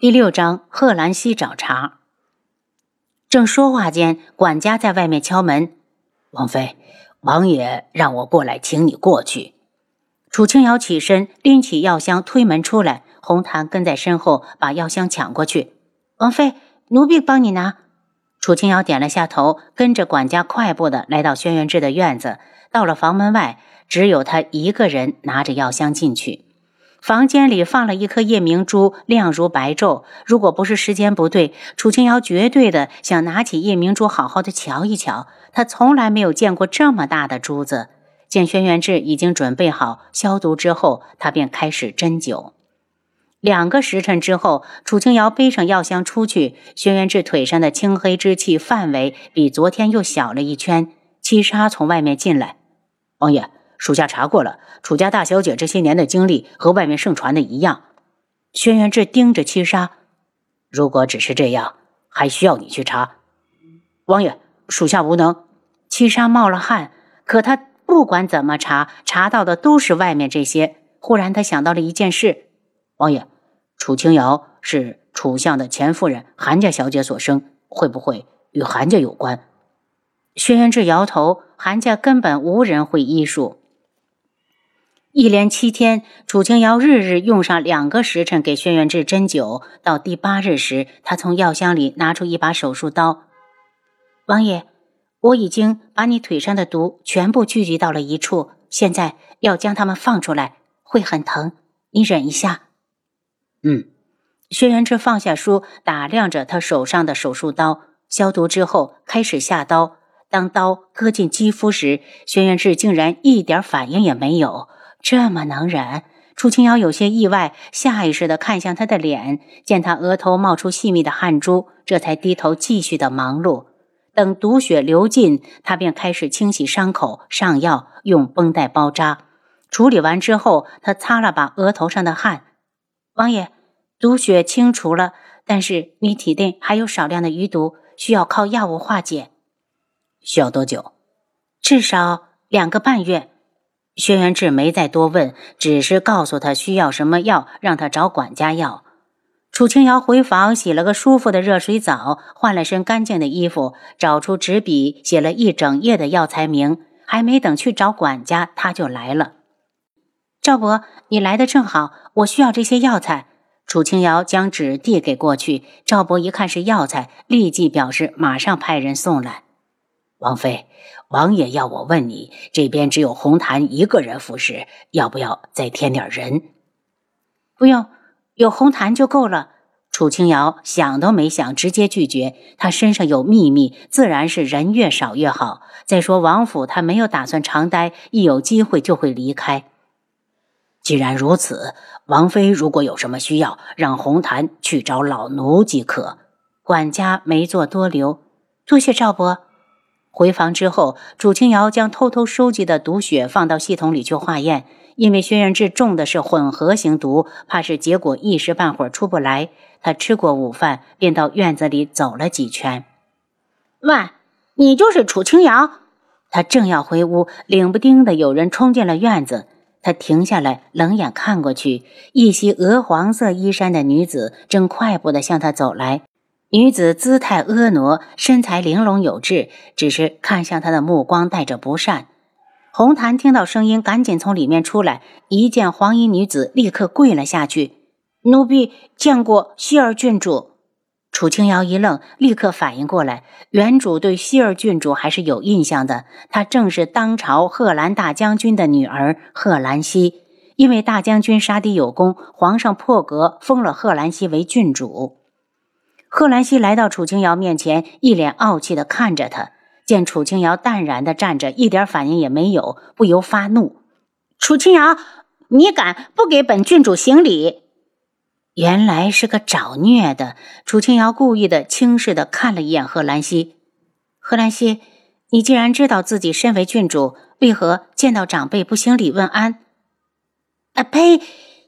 第六章，贺兰溪找茬。正说话间，管家在外面敲门：“王妃，王爷让我过来，请你过去。”楚清瑶起身，拎起药箱，推门出来。红檀跟在身后，把药箱抢过去。王妃，奴婢帮你拿。楚清瑶点了下头，跟着管家快步的来到轩辕志的院子。到了房门外，只有他一个人拿着药箱进去。房间里放了一颗夜明珠，亮如白昼。如果不是时间不对，楚清瑶绝对的想拿起夜明珠，好好的瞧一瞧。他从来没有见过这么大的珠子。见轩辕志已经准备好消毒之后，他便开始针灸。两个时辰之后，楚清瑶背上药箱出去。轩辕志腿上的青黑之气范围比昨天又小了一圈。七杀从外面进来，王爷。属下查过了，楚家大小姐这些年的经历和外面盛传的一样。轩辕志盯着七杀，如果只是这样，还需要你去查？王爷，属下无能。七杀冒了汗，可他不管怎么查，查到的都是外面这些。忽然，他想到了一件事：王爷，楚清瑶是楚相的前夫人韩家小姐所生，会不会与韩家有关？轩辕志摇头，韩家根本无人会医术。一连七天，楚清瑶日日用上两个时辰给轩辕志针灸。到第八日时，他从药箱里拿出一把手术刀。王爷，我已经把你腿上的毒全部聚集到了一处，现在要将它们放出来，会很疼，你忍一下。嗯。轩辕志放下书，打量着他手上的手术刀，消毒之后开始下刀。当刀割进肌肤时，轩辕志竟然一点反应也没有。这么能忍，楚清瑶有些意外，下意识地看向他的脸，见他额头冒出细密的汗珠，这才低头继续的忙碌。等毒血流尽，他便开始清洗伤口、上药、用绷带包扎。处理完之后，他擦了把额头上的汗。王爷，毒血清除了，但是你体内还有少量的余毒，需要靠药物化解。需要多久？至少两个半月。轩辕志没再多问，只是告诉他需要什么药，让他找管家要。楚清瑶回房洗了个舒服的热水澡，换了身干净的衣服，找出纸笔写了一整页的药材名。还没等去找管家，他就来了。赵伯，你来的正好，我需要这些药材。楚清瑶将纸递给过去，赵伯一看是药材，立即表示马上派人送来。王妃。王爷要我问你，这边只有红檀一个人服侍，要不要再添点人？不用，有红檀就够了。楚清瑶想都没想，直接拒绝。他身上有秘密，自然是人越少越好。再说王府，他没有打算长待，一有机会就会离开。既然如此，王妃如果有什么需要，让红檀去找老奴即可。管家没做多留，多谢赵伯。回房之后，楚清瑶将偷偷收集的毒血放到系统里去化验，因为轩辕志中的是混合型毒，怕是结果一时半会儿出不来。他吃过午饭，便到院子里走了几圈。喂，你就是楚清瑶？他正要回屋，冷不丁的有人冲进了院子。他停下来，冷眼看过去，一袭鹅黄色衣衫的女子正快步的向他走来。女子姿态婀娜，身材玲珑有致，只是看向他的目光带着不善。红檀听到声音，赶紧从里面出来，一见黄衣女子，立刻跪了下去：“奴婢见过希儿郡主。”楚清瑶一愣，立刻反应过来，原主对希儿郡主还是有印象的，她正是当朝贺兰大将军的女儿贺兰溪。因为大将军杀敌有功，皇上破格封了贺兰溪为郡主。贺兰溪来到楚清瑶面前，一脸傲气地看着他。见楚清瑶淡然地站着，一点反应也没有，不由发怒：“楚清瑶，你敢不给本郡主行礼？”原来是个找虐的。楚清瑶故意的轻视地看了一眼贺兰溪：“贺兰溪，你既然知道自己身为郡主，为何见到长辈不行礼问安？”“啊呸！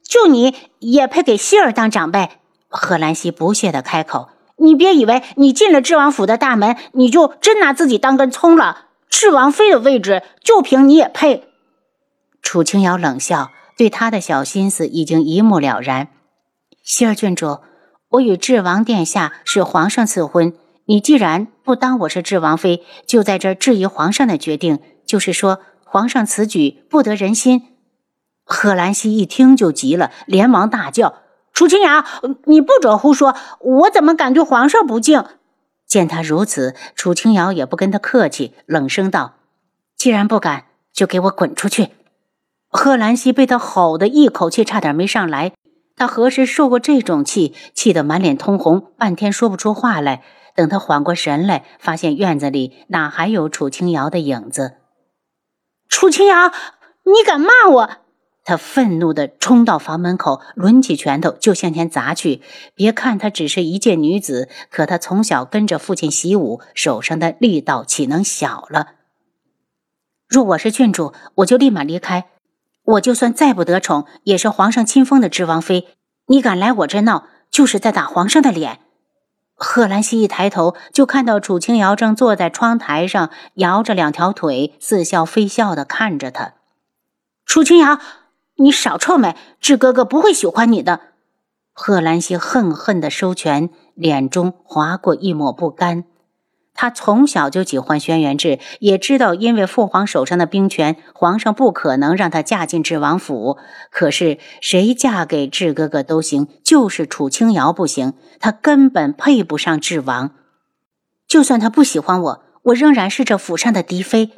就你也配给希儿当长辈？”贺兰溪不屑地开口：“你别以为你进了智王府的大门，你就真拿自己当根葱了。智王妃的位置，就凭你也配？”楚清瑶冷笑，对他的小心思已经一目了然。希儿郡主，我与智王殿下是皇上赐婚，你既然不当我是智王妃，就在这质疑皇上的决定，就是说皇上此举不得人心。”贺兰溪一听就急了，连忙大叫：“楚清瑶，你不准胡说！我怎么敢对皇上不敬？”见他如此，楚清瑶也不跟他客气，冷声道：“既然不敢，就给我滚出去！”贺兰溪被他吼得一口气差点没上来。他何时受过这种气？气得满脸通红，半天说不出话来。等他缓过神来，发现院子里哪还有楚清瑶的影子？楚清瑶，你敢骂我！他愤怒地冲到房门口，抡起拳头就向前砸去。别看她只是一介女子，可她从小跟着父亲习武，手上的力道岂能小了？若我是郡主，我就立马离开。我就算再不得宠，也是皇上亲封的智王妃。你敢来我这闹，就是在打皇上的脸。贺兰溪一抬头，就看到楚清瑶正坐在窗台上，摇着两条腿，似笑非笑地看着他。楚清瑶。你少臭美，智哥哥不会喜欢你的。贺兰溪恨恨地收拳，脸中划过一抹不甘。他从小就喜欢轩辕志，也知道因为父皇手上的兵权，皇上不可能让他嫁进智王府。可是谁嫁给智哥哥都行，就是楚清瑶不行，他根本配不上智王。就算他不喜欢我，我仍然是这府上的嫡妃。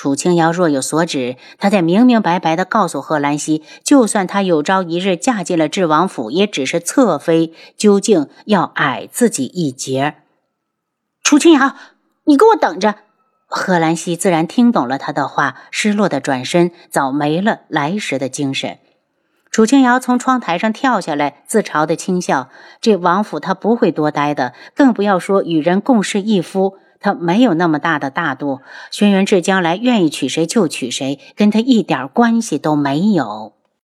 楚清瑶若有所指，她在明明白白的告诉贺兰溪，就算她有朝一日嫁进了智王府，也只是侧妃，究竟要矮自己一截。楚清瑶，你给我等着！贺兰溪自然听懂了他的话，失落的转身，早没了来时的精神。楚清瑶从窗台上跳下来，自嘲的轻笑：这王府他不会多待的，更不要说与人共侍一夫。他没有那么大的大度，轩辕志将来愿意娶谁就娶谁，跟他一点关系都没有。